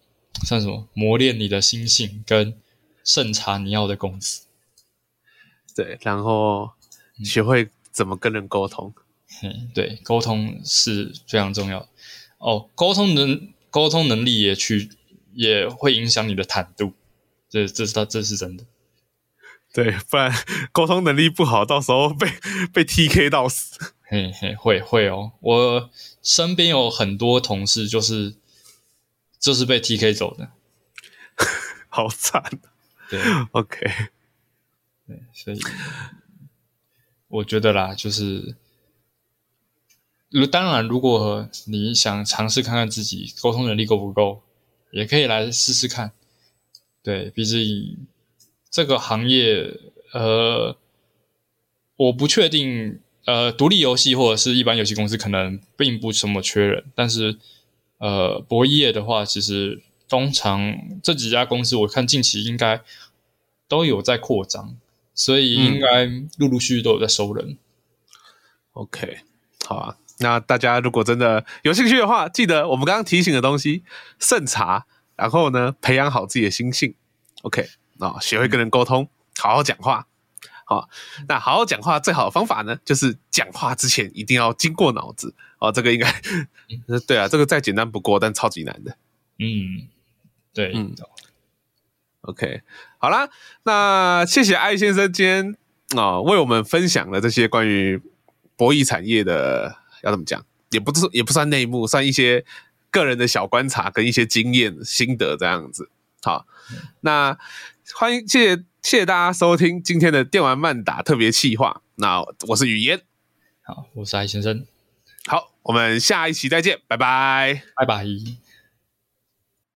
算什么磨练你的心性跟审查你要的公司，对，然后学会怎么跟人沟通，嗯，对，沟通是非常重要的哦，沟通能沟通能力也去。也会影响你的坦度，这这是他这是真的，对，不然沟通能力不好，到时候被 (laughs) 被 TK 到死，嘿嘿，会会哦，我身边有很多同事就是就是被 TK 走的，(laughs) 好惨，对，OK，对，所以我觉得啦，就是如，当然，如果你想尝试看看自己沟通能力够不够。也可以来试试看，对，毕竟这个行业，呃，我不确定，呃，独立游戏或者是一般游戏公司可能并不怎么缺人，但是，呃，博弈业的话，其实通常这几家公司，我看近期应该都有在扩张，所以应该陆陆续续都有在收人。嗯、OK，好啊。那大家如果真的有兴趣的话，记得我们刚刚提醒的东西，慎查，然后呢，培养好自己的心性。OK，啊，学会跟人沟通，好好讲话。好，那好好讲话最好的方法呢，就是讲话之前一定要经过脑子。哦，这个应该，(laughs) 对啊，这个再简单不过，但超级难的。嗯，对，嗯，OK，好啦，那谢谢艾先生今天啊、哦，为我们分享了这些关于博弈产业的。要怎么讲？也不是，也不算内幕，算一些个人的小观察跟一些经验心得这样子。好，那欢迎，谢谢谢谢大家收听今天的电玩漫打特别企划。那我是语嫣，好，我是艾先生。好，我们下一期再见，拜拜，拜拜。